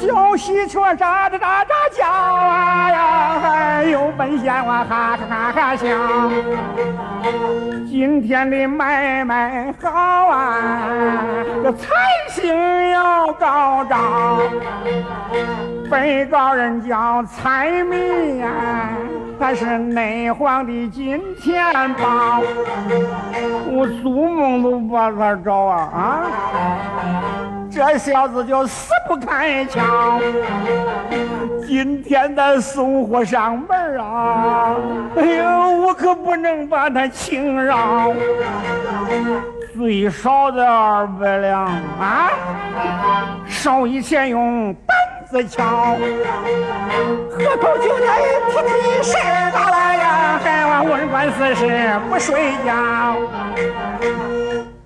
小喜鹊喳喳喳喳叫啊呀，哎呦，本县我哈哈哈哈笑。今天的买卖好啊，这财星要高照。被告人叫财迷呀，他是内皇的金钱豹？我做梦都把他找啊啊！这小子就死不开窍。今天他送货上门啊！哎呦，我可不能把他轻饶，最少的二百两啊！少一钱用子敲，喝口酒来提提神咋了呀，还望文官四十不睡觉。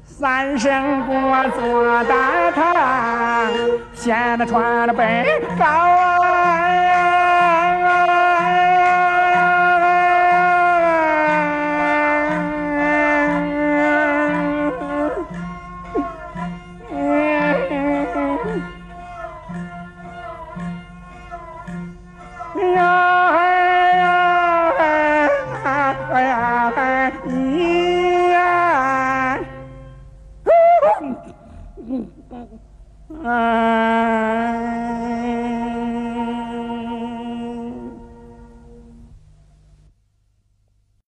三声鼓做大堂，现在穿的背高嗯。